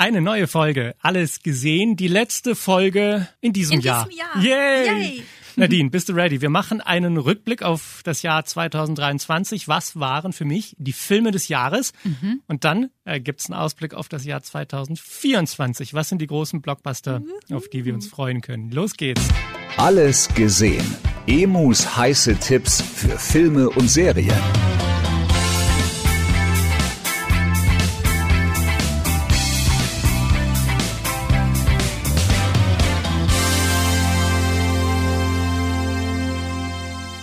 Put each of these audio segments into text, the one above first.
Eine neue Folge, alles gesehen, die letzte Folge in diesem In Jahr. diesem Jahr. Yay! Yay! Nadine, bist du ready? Wir machen einen Rückblick auf das Jahr 2023. Was waren für mich die Filme des Jahres? Mhm. Und dann äh, gibt's einen Ausblick auf das Jahr 2024. Was sind die großen Blockbuster, auf die wir uns freuen können? Los geht's. Alles gesehen. Emus heiße Tipps für Filme und Serien.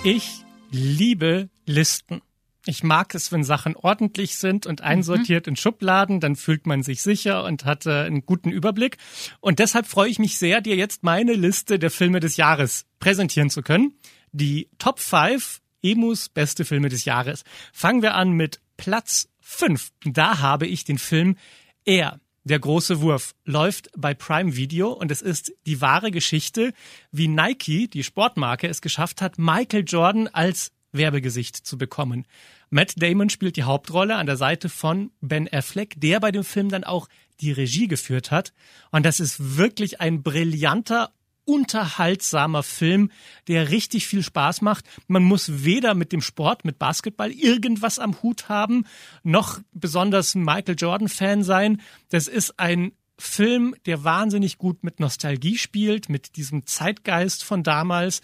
Ich liebe Listen. Ich mag es, wenn Sachen ordentlich sind und einsortiert in Schubladen, dann fühlt man sich sicher und hat äh, einen guten Überblick. Und deshalb freue ich mich sehr, dir jetzt meine Liste der Filme des Jahres präsentieren zu können. Die Top 5 Emus beste Filme des Jahres. Fangen wir an mit Platz 5. Da habe ich den Film Er. Der große Wurf läuft bei Prime Video und es ist die wahre Geschichte, wie Nike, die Sportmarke, es geschafft hat, Michael Jordan als Werbegesicht zu bekommen. Matt Damon spielt die Hauptrolle an der Seite von Ben Affleck, der bei dem Film dann auch die Regie geführt hat. Und das ist wirklich ein brillanter, unterhaltsamer Film, der richtig viel Spaß macht. Man muss weder mit dem Sport, mit Basketball irgendwas am Hut haben, noch besonders Michael Jordan-Fan sein. Das ist ein Film, der wahnsinnig gut mit Nostalgie spielt, mit diesem Zeitgeist von damals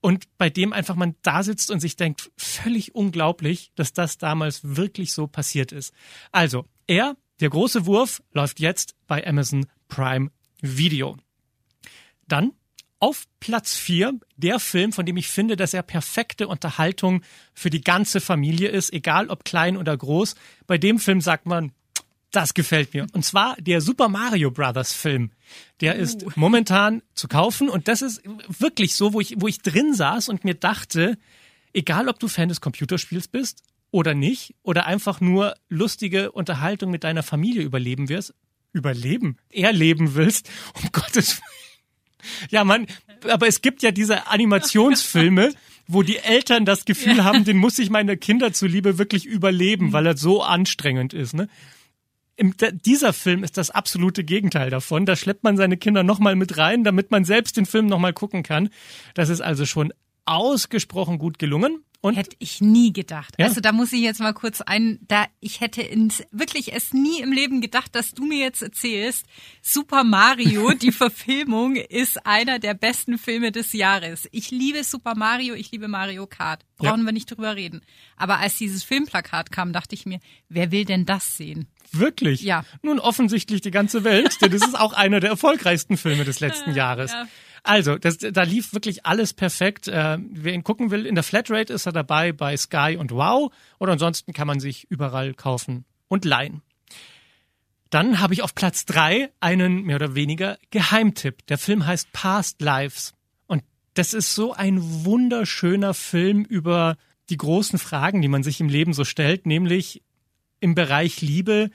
und bei dem einfach man da sitzt und sich denkt, völlig unglaublich, dass das damals wirklich so passiert ist. Also, er, der große Wurf, läuft jetzt bei Amazon Prime Video. Dann auf Platz 4 der Film, von dem ich finde, dass er perfekte Unterhaltung für die ganze Familie ist, egal ob klein oder groß. Bei dem Film sagt man, das gefällt mir. Und zwar der Super Mario Brothers Film. Der ist momentan zu kaufen und das ist wirklich so, wo ich, wo ich drin saß und mir dachte, egal ob du Fan des Computerspiels bist oder nicht, oder einfach nur lustige Unterhaltung mit deiner Familie überleben wirst, überleben, erleben willst, um Gottes Willen. Ja, man, aber es gibt ja diese Animationsfilme, wo die Eltern das Gefühl haben, den muss ich meine Kinder zuliebe wirklich überleben, weil er so anstrengend ist, ne? Im, dieser Film ist das absolute Gegenteil davon. Da schleppt man seine Kinder nochmal mit rein, damit man selbst den Film nochmal gucken kann. Das ist also schon ausgesprochen gut gelungen. Und Hätte ich nie gedacht. Ja. Also da muss ich jetzt mal kurz ein, da ich hätte ins, wirklich es nie im Leben gedacht, dass du mir jetzt erzählst, Super Mario, die Verfilmung ist einer der besten Filme des Jahres. Ich liebe Super Mario, ich liebe Mario Kart. Brauchen wir nicht drüber reden. Aber als dieses Filmplakat kam, dachte ich mir, wer will denn das sehen? Wirklich? Ja. Nun offensichtlich die ganze Welt, denn das ist auch einer der erfolgreichsten Filme des letzten Jahres. ja. Also, das, da lief wirklich alles perfekt. Äh, wer ihn gucken will, in der Flatrate ist er dabei bei Sky und Wow. Oder ansonsten kann man sich überall kaufen und leihen. Dann habe ich auf Platz drei einen mehr oder weniger Geheimtipp. Der Film heißt Past Lives. Und das ist so ein wunderschöner Film über die großen Fragen, die man sich im Leben so stellt, nämlich im Bereich Liebe.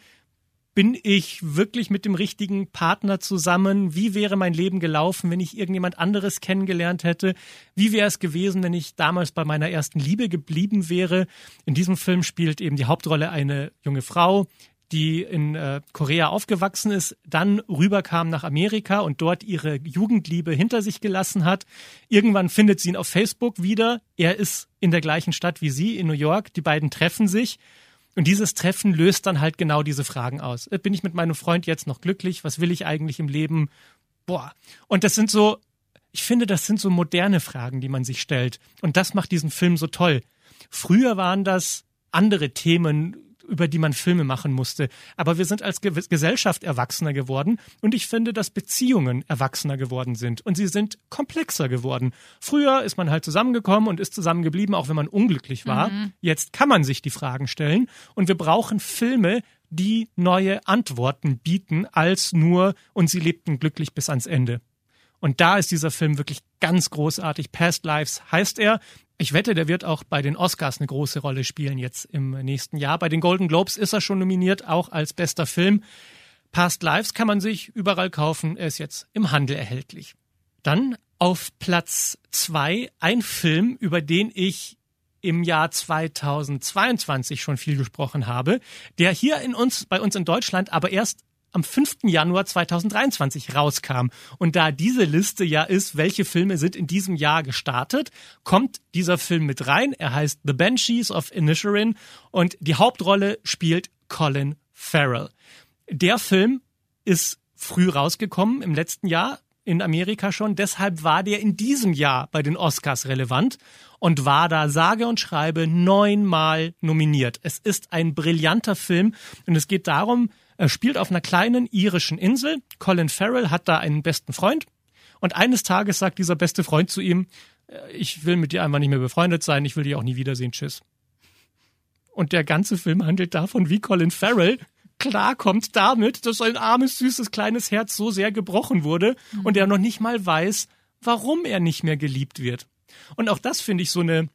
Bin ich wirklich mit dem richtigen Partner zusammen? Wie wäre mein Leben gelaufen, wenn ich irgendjemand anderes kennengelernt hätte? Wie wäre es gewesen, wenn ich damals bei meiner ersten Liebe geblieben wäre? In diesem Film spielt eben die Hauptrolle eine junge Frau, die in äh, Korea aufgewachsen ist, dann rüberkam nach Amerika und dort ihre Jugendliebe hinter sich gelassen hat. Irgendwann findet sie ihn auf Facebook wieder. Er ist in der gleichen Stadt wie sie, in New York. Die beiden treffen sich. Und dieses Treffen löst dann halt genau diese Fragen aus. Äh, Bin ich mit meinem Freund jetzt noch glücklich? Was will ich eigentlich im Leben? Boah. Und das sind so, ich finde, das sind so moderne Fragen, die man sich stellt. Und das macht diesen Film so toll. Früher waren das andere Themen, über die man Filme machen musste. Aber wir sind als Ge Gesellschaft erwachsener geworden und ich finde, dass Beziehungen erwachsener geworden sind und sie sind komplexer geworden. Früher ist man halt zusammengekommen und ist zusammengeblieben, auch wenn man unglücklich war. Jetzt kann man sich die Fragen stellen und wir brauchen Filme, die neue Antworten bieten als nur und sie lebten glücklich bis ans Ende. Und da ist dieser Film wirklich ganz großartig. Past Lives heißt er. Ich wette, der wird auch bei den Oscars eine große Rolle spielen jetzt im nächsten Jahr. Bei den Golden Globes ist er schon nominiert, auch als bester Film. Past Lives kann man sich überall kaufen. Er ist jetzt im Handel erhältlich. Dann auf Platz zwei ein Film, über den ich im Jahr 2022 schon viel gesprochen habe, der hier in uns, bei uns in Deutschland aber erst am 5. Januar 2023 rauskam. Und da diese Liste ja ist, welche Filme sind in diesem Jahr gestartet, kommt dieser Film mit rein. Er heißt The Banshees of Inisherin und die Hauptrolle spielt Colin Farrell. Der Film ist früh rausgekommen im letzten Jahr in Amerika schon. Deshalb war der in diesem Jahr bei den Oscars relevant und war da sage und schreibe neunmal nominiert. Es ist ein brillanter Film und es geht darum, er spielt auf einer kleinen irischen Insel. Colin Farrell hat da einen besten Freund. Und eines Tages sagt dieser beste Freund zu ihm, äh, ich will mit dir einfach nicht mehr befreundet sein, ich will dich auch nie wiedersehen, tschüss. Und der ganze Film handelt davon, wie Colin Farrell klarkommt damit, dass sein armes, süßes, kleines Herz so sehr gebrochen wurde mhm. und er noch nicht mal weiß, warum er nicht mehr geliebt wird. Und auch das finde ich so eine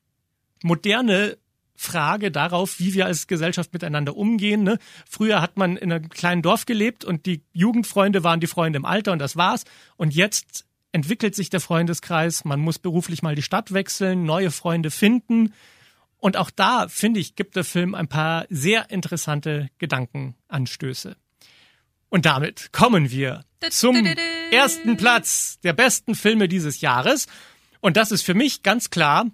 moderne Frage darauf, wie wir als Gesellschaft miteinander umgehen. Ne? Früher hat man in einem kleinen Dorf gelebt und die Jugendfreunde waren die Freunde im Alter und das war's. Und jetzt entwickelt sich der Freundeskreis, man muss beruflich mal die Stadt wechseln, neue Freunde finden. Und auch da, finde ich, gibt der Film ein paar sehr interessante Gedankenanstöße. Und damit kommen wir zum ersten Platz der besten Filme dieses Jahres. Und das ist für mich ganz klar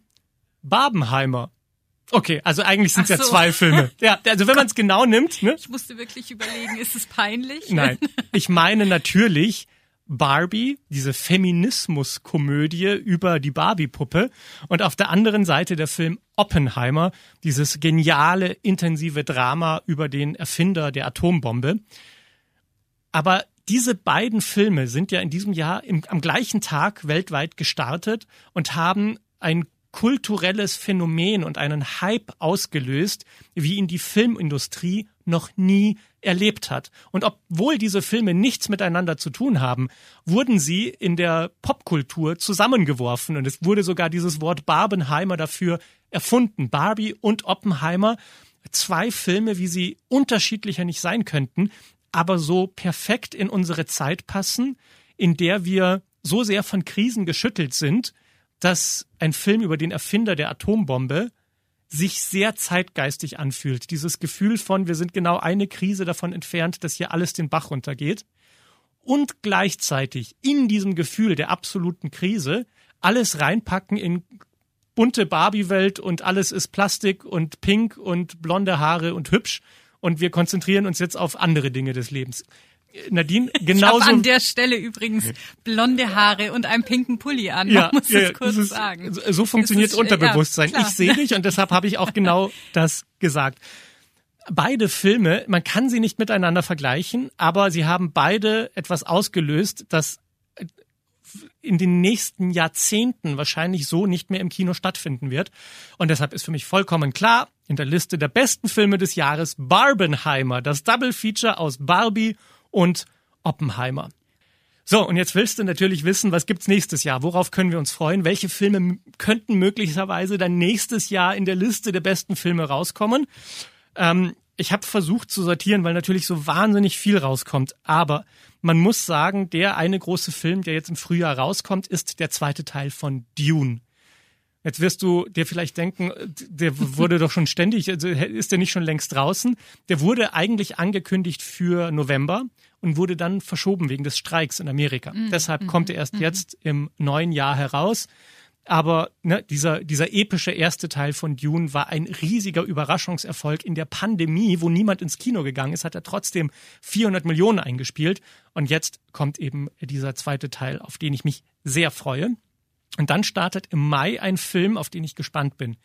Barbenheimer. Okay, also eigentlich sind es so. ja zwei Filme. Ja, also wenn man es genau nimmt. Ne? Ich musste wirklich überlegen, ist es peinlich? Nein, ich meine natürlich Barbie, diese Feminismuskomödie über die Barbie-Puppe und auf der anderen Seite der Film Oppenheimer, dieses geniale, intensive Drama über den Erfinder der Atombombe. Aber diese beiden Filme sind ja in diesem Jahr im, am gleichen Tag weltweit gestartet und haben ein kulturelles Phänomen und einen Hype ausgelöst, wie ihn die Filmindustrie noch nie erlebt hat. Und obwohl diese Filme nichts miteinander zu tun haben, wurden sie in der Popkultur zusammengeworfen und es wurde sogar dieses Wort Barbenheimer dafür erfunden. Barbie und Oppenheimer, zwei Filme, wie sie unterschiedlicher nicht sein könnten, aber so perfekt in unsere Zeit passen, in der wir so sehr von Krisen geschüttelt sind, dass ein Film über den Erfinder der Atombombe sich sehr zeitgeistig anfühlt. Dieses Gefühl von, wir sind genau eine Krise davon entfernt, dass hier alles den Bach runtergeht. Und gleichzeitig in diesem Gefühl der absoluten Krise alles reinpacken in bunte Barbie-Welt und alles ist Plastik und pink und blonde Haare und hübsch. Und wir konzentrieren uns jetzt auf andere Dinge des Lebens. Nadine, genauso. Ich an der Stelle übrigens blonde Haare und einen pinken Pulli an. Man ja, muss ja, es kurz ist, sagen. So funktioniert ist, Unterbewusstsein. Ja, ich sehe dich und deshalb habe ich auch genau das gesagt. Beide Filme, man kann sie nicht miteinander vergleichen, aber sie haben beide etwas ausgelöst, das in den nächsten Jahrzehnten wahrscheinlich so nicht mehr im Kino stattfinden wird. Und deshalb ist für mich vollkommen klar, in der Liste der besten Filme des Jahres Barbenheimer, das Double Feature aus Barbie und Oppenheimer. So, und jetzt willst du natürlich wissen, was gibt's nächstes Jahr? Worauf können wir uns freuen? Welche Filme könnten möglicherweise dann nächstes Jahr in der Liste der besten Filme rauskommen? Ähm, ich habe versucht zu sortieren, weil natürlich so wahnsinnig viel rauskommt. Aber man muss sagen, der eine große Film, der jetzt im Frühjahr rauskommt, ist der zweite Teil von Dune. Jetzt wirst du dir vielleicht denken, der wurde doch schon ständig, also ist der nicht schon längst draußen? Der wurde eigentlich angekündigt für November und wurde dann verschoben wegen des Streiks in Amerika. Mhm. Deshalb kommt er erst mhm. jetzt im neuen Jahr heraus. Aber ne, dieser, dieser epische erste Teil von Dune war ein riesiger Überraschungserfolg. In der Pandemie, wo niemand ins Kino gegangen ist, hat er trotzdem 400 Millionen eingespielt. Und jetzt kommt eben dieser zweite Teil, auf den ich mich sehr freue. Und dann startet im Mai ein Film, auf den ich gespannt bin.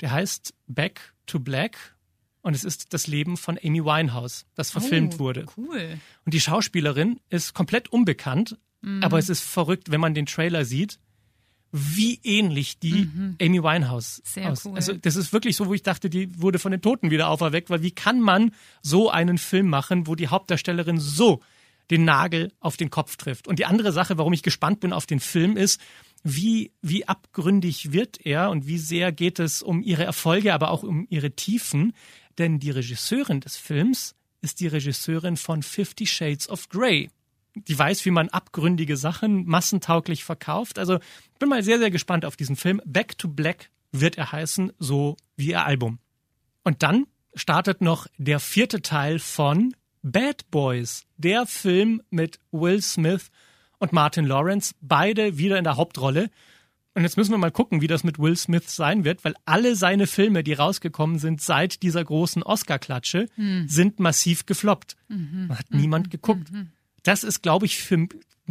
Der heißt Back to Black und es ist das Leben von Amy Winehouse, das verfilmt oh, wurde. Cool. Und die Schauspielerin ist komplett unbekannt, mhm. aber es ist verrückt, wenn man den Trailer sieht, wie ähnlich die Amy Winehouse Sehr aus. cool. Also das ist wirklich so, wo ich dachte, die wurde von den Toten wieder auferweckt, weil wie kann man so einen Film machen, wo die Hauptdarstellerin so den Nagel auf den Kopf trifft? Und die andere Sache, warum ich gespannt bin auf den Film, ist, wie, wie abgründig wird er und wie sehr geht es um ihre Erfolge, aber auch um ihre Tiefen. Denn die Regisseurin des Films ist die Regisseurin von Fifty Shades of Grey. Die weiß, wie man abgründige Sachen massentauglich verkauft. Also bin mal sehr, sehr gespannt auf diesen Film. Back to Black wird er heißen, so wie ihr Album. Und dann startet noch der vierte Teil von Bad Boys, der Film mit Will Smith und Martin Lawrence, beide wieder in der Hauptrolle. Und jetzt müssen wir mal gucken, wie das mit Will Smith sein wird, weil alle seine Filme, die rausgekommen sind seit dieser großen Oscar-Klatsche, sind massiv gefloppt. Hat niemand geguckt. Das ist, glaube ich, für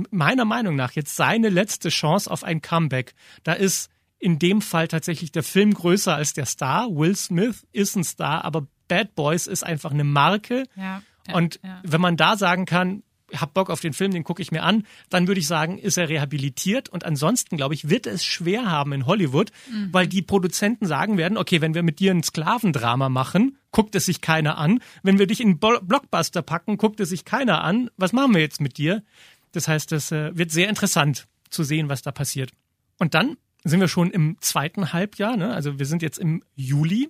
meiner Meinung nach jetzt seine letzte Chance auf ein Comeback. Da ist in dem Fall tatsächlich der Film größer als der Star. Will Smith ist ein Star, aber Bad Boys ist einfach eine Marke. Ja, ja, und ja. wenn man da sagen kann, hab Bock auf den Film, den gucke ich mir an, dann würde ich sagen, ist er rehabilitiert. Und ansonsten, glaube ich, wird es schwer haben in Hollywood, Mhm. weil die Produzenten sagen werden, okay, wenn wir mit dir ein Sklavendrama machen, guckt es sich keiner an. Wenn wir dich in Bo Blockbuster packen, guckt es sich keiner an. Was machen wir jetzt mit dir? Das heißt, es äh, wird sehr interessant zu sehen, was da passiert. Und dann sind wir schon im zweiten Halbjahr, ne? also wir sind jetzt im Juli.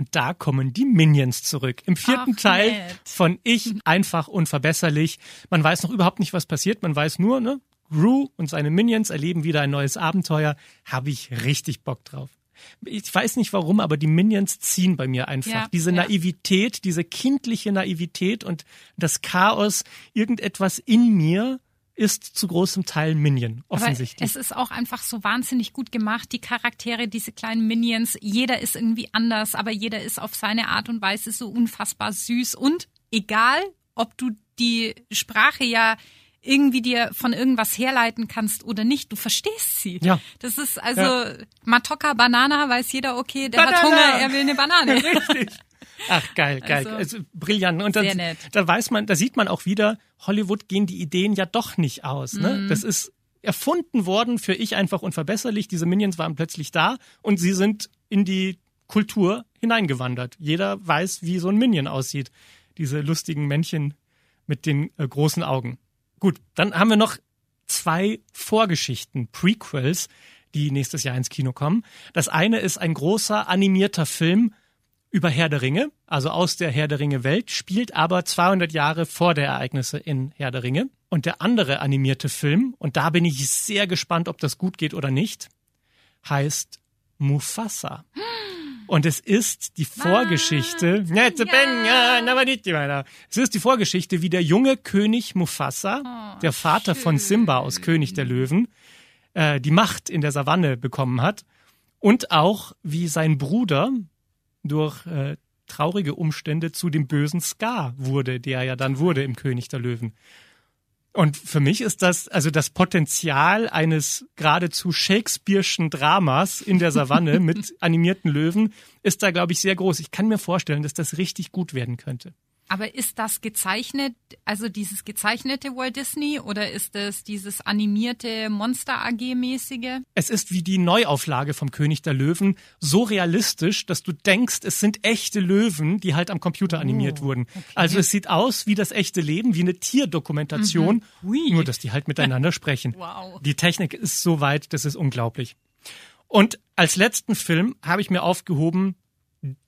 Und da kommen die Minions zurück. Im vierten Ach, Teil nett. von Ich einfach unverbesserlich. Man weiß noch überhaupt nicht, was passiert. Man weiß nur, ne? Gru und seine Minions erleben wieder ein neues Abenteuer. Habe ich richtig Bock drauf. Ich weiß nicht warum, aber die Minions ziehen bei mir einfach. Ja, diese ja. Naivität, diese kindliche Naivität und das Chaos, irgendetwas in mir ist zu großem Teil Minion, Aber offensichtlich. es ist auch einfach so wahnsinnig gut gemacht. Die Charaktere, diese kleinen Minions, jeder ist irgendwie anders, aber jeder ist auf seine Art und Weise so unfassbar süß. Und egal, ob du die Sprache ja irgendwie dir von irgendwas herleiten kannst oder nicht, du verstehst sie. Ja. Das ist also Ja. Matoka Banana, weiß jeder, okay, der hat Banana. Hunger, er will eine Banane. Richtig. Ach, geil, geil. Also, Also, brillant. Und dann, da weiß man, da sieht man auch wieder, Hollywood gehen die Ideen ja doch nicht aus. Mhm. Ne? Das ist erfunden worden für ich einfach unverbesserlich. Diese Minions waren plötzlich da und sie sind in die Kultur hineingewandert. Jeder weiß, wie so ein Minion aussieht. Diese lustigen Männchen mit den äh, großen Augen. Gut, dann haben wir noch zwei Vorgeschichten, Prequels, die nächstes Jahr ins Kino kommen. Das eine ist ein großer animierter Film über Herr der Ringe, also aus der Herr der Ringe Welt, spielt aber 200 Jahre vor der Ereignisse in Herr der Ringe. Und der andere animierte Film, und da bin ich sehr gespannt, ob das gut geht oder nicht, heißt Mufasa. Und es ist die Vorgeschichte. Es ist die Vorgeschichte, wie der junge König Mufasa, der Vater von Simba aus König der Löwen, äh, die Macht in der Savanne bekommen hat. Und auch wie sein Bruder durch äh, traurige Umstände zu dem bösen Scar wurde, der ja dann wurde im König der Löwen. Und für mich ist das, also das Potenzial eines geradezu Shakespeare'schen Dramas in der Savanne mit animierten Löwen ist da, glaube ich, sehr groß. Ich kann mir vorstellen, dass das richtig gut werden könnte. Aber ist das gezeichnet, also dieses gezeichnete Walt Disney oder ist es dieses animierte Monster AG-mäßige? Es ist wie die Neuauflage vom König der Löwen so realistisch, dass du denkst, es sind echte Löwen, die halt am Computer animiert wurden. Also es sieht aus wie das echte Leben, wie eine Tierdokumentation, Hui. nur dass die halt miteinander sprechen. Wow. Die Technik ist so weit, das ist unglaublich. Und als letzten Film habe ich mir aufgehoben,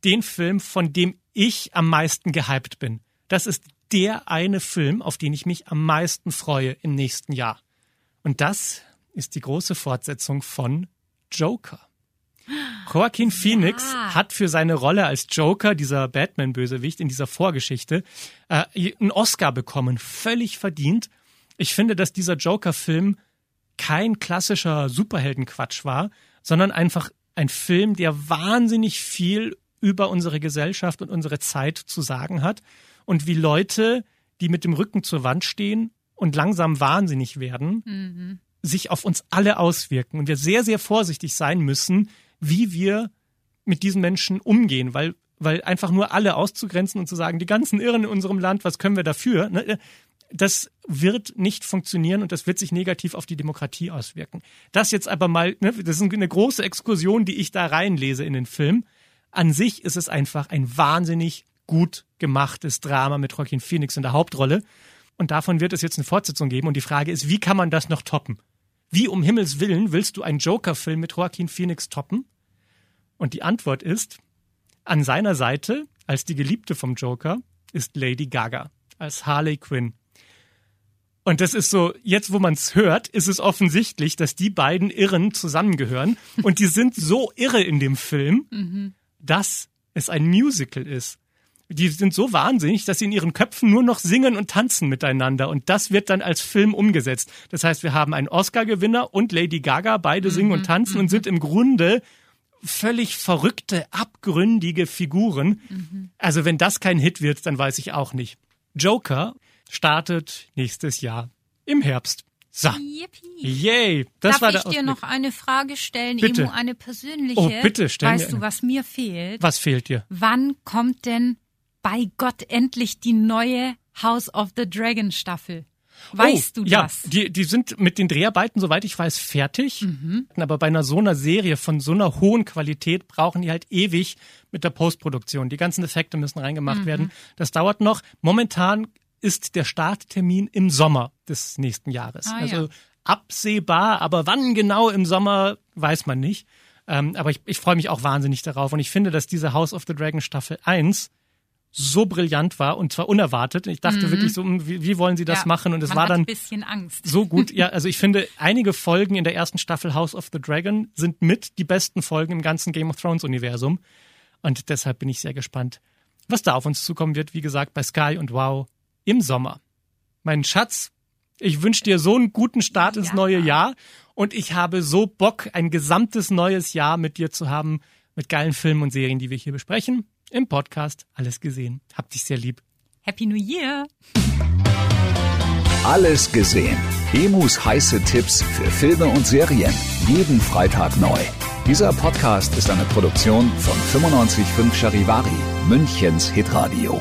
den Film, von dem ich am meisten gehypt bin. Das ist der eine Film, auf den ich mich am meisten freue im nächsten Jahr. Und das ist die große Fortsetzung von Joker. Joaquin Phoenix hat für seine Rolle als Joker, dieser Batman-Bösewicht in dieser Vorgeschichte, äh, einen Oscar bekommen. Völlig verdient. Ich finde, dass dieser Joker-Film kein klassischer Superheldenquatsch war, sondern einfach ein Film, der wahnsinnig viel über unsere Gesellschaft und unsere Zeit zu sagen hat und wie Leute, die mit dem Rücken zur Wand stehen und langsam wahnsinnig werden, sich auf uns alle auswirken und wir sehr, sehr vorsichtig sein müssen, wie wir mit diesen Menschen umgehen, weil, weil einfach nur alle auszugrenzen und zu sagen, die ganzen Irren in unserem Land, was können wir dafür? Ne? das wird nicht funktionieren und das wird sich negativ auf die Demokratie auswirken. Das jetzt aber mal, ne, das ist eine große Exkursion, die ich da reinlese in den Film. An sich ist es einfach ein wahnsinnig gut gemachtes Drama mit Joaquin Phoenix in der Hauptrolle. Und davon wird es jetzt eine Fortsetzung geben. Und die Frage ist, wie kann man das noch toppen? Wie um Himmels Willen willst du einen Joker-Film mit Joaquin Phoenix toppen? Und die Antwort ist, an seiner Seite, als die Geliebte vom Joker, ist Lady Gaga, als Harley Quinn. Und das ist so, jetzt wo man es hört, ist es offensichtlich, dass die beiden Irren zusammengehören. Und die sind so irre in dem Film, mhm. Dass es ein Musical ist. Die sind so wahnsinnig, dass sie in ihren Köpfen nur noch singen und tanzen miteinander. Und das wird dann als Film umgesetzt. Das heißt, wir haben einen Oscar-Gewinner und Lady Gaga, beide singen mhm. und tanzen und mhm. sind im Grunde völlig verrückte, abgründige Figuren. Mhm. Also wenn das kein Hit wird, dann weiß ich auch nicht. Joker startet nächstes Jahr im Herbst. So. Yippie. Yay. Das Darf war ich dir noch eine Frage stellen, bitte. Emo, eine persönliche? Oh, bitte, stell Weißt du, was mir fehlt? Was fehlt dir? Wann kommt denn bei Gott endlich die neue House of the Dragon Staffel? Weißt oh, du ja, das? Die, die sind mit den Dreharbeiten, soweit ich weiß, fertig. Mhm. Aber bei einer so einer Serie von so einer hohen Qualität brauchen die halt ewig mit der Postproduktion. Die ganzen Effekte müssen reingemacht mhm. werden. Das dauert noch. Momentan ist der Starttermin im Sommer des nächsten Jahres. Ah, also ja. absehbar, aber wann genau im Sommer, weiß man nicht. Ähm, aber ich, ich freue mich auch wahnsinnig darauf. Und ich finde, dass diese House of the Dragon Staffel 1 so brillant war und zwar unerwartet. Ich dachte Mhm. wirklich so, hm, wie, wie wollen sie das Ja, machen? Und es war dann ein bisschen Angst. so gut. Ja, also ich finde, einige Folgen in der ersten Staffel House of the Dragon sind mit die besten Folgen im ganzen Game of Thrones Universum. Und deshalb bin ich sehr gespannt, was da auf uns zukommen wird. Wie gesagt, bei Sky und Wow im Sommer. Mein Schatz, ich wünsche dir so einen guten Start ins Ja. neue Jahr. Und ich habe so Bock, ein gesamtes neues Jahr mit dir zu haben, mit geilen Filmen und Serien, die wir hier besprechen. Im Podcast alles gesehen. Hab dich sehr lieb. Happy New Year! Alles gesehen. Emus heiße Tipps für Filme und Serien. Jeden Freitag neu. Dieser Podcast ist eine Produktion von 955 Charivari, Münchens Hitradio.